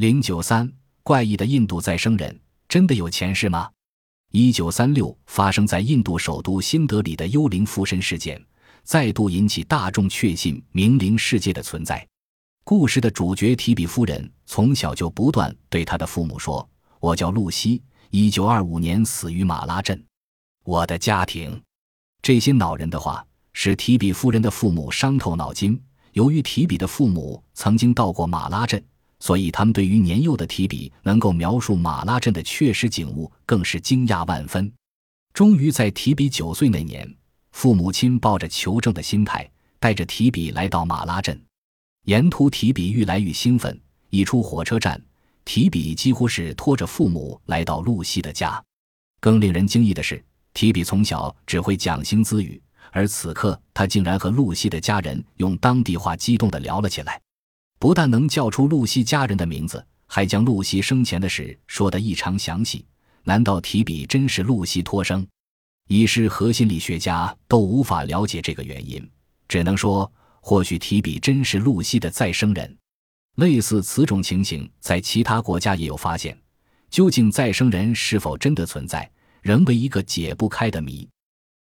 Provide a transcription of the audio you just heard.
零九三，怪异的印度再生人真的有前世吗？一九三六发生在印度首都新德里的幽灵附身事件，再度引起大众确信冥灵世界的存在。故事的主角提比夫人从小就不断对她的父母说：“我叫露西，一九二五年死于马拉镇。我的家庭……”这些恼人的话使提比夫人的父母伤透脑筋。由于提比的父母曾经到过马拉镇。所以，他们对于年幼的提比能够描述马拉镇的确实景物，更是惊讶万分。终于在提比九岁那年，父母亲抱着求证的心态，带着提比来到马拉镇。沿途，提比愈来愈兴奋。一出火车站，提比几乎是拖着父母来到露西的家。更令人惊异的是，提比从小只会讲兴兹语，而此刻他竟然和露西的家人用当地话激动地聊了起来。不但能叫出露西家人的名字，还将露西生前的事说得异常详细。难道提比真是露西托生？医师和心理学家都无法了解这个原因，只能说或许提比真是露西的再生人。类似此种情形在其他国家也有发现，究竟再生人是否真的存在，仍为一个解不开的谜。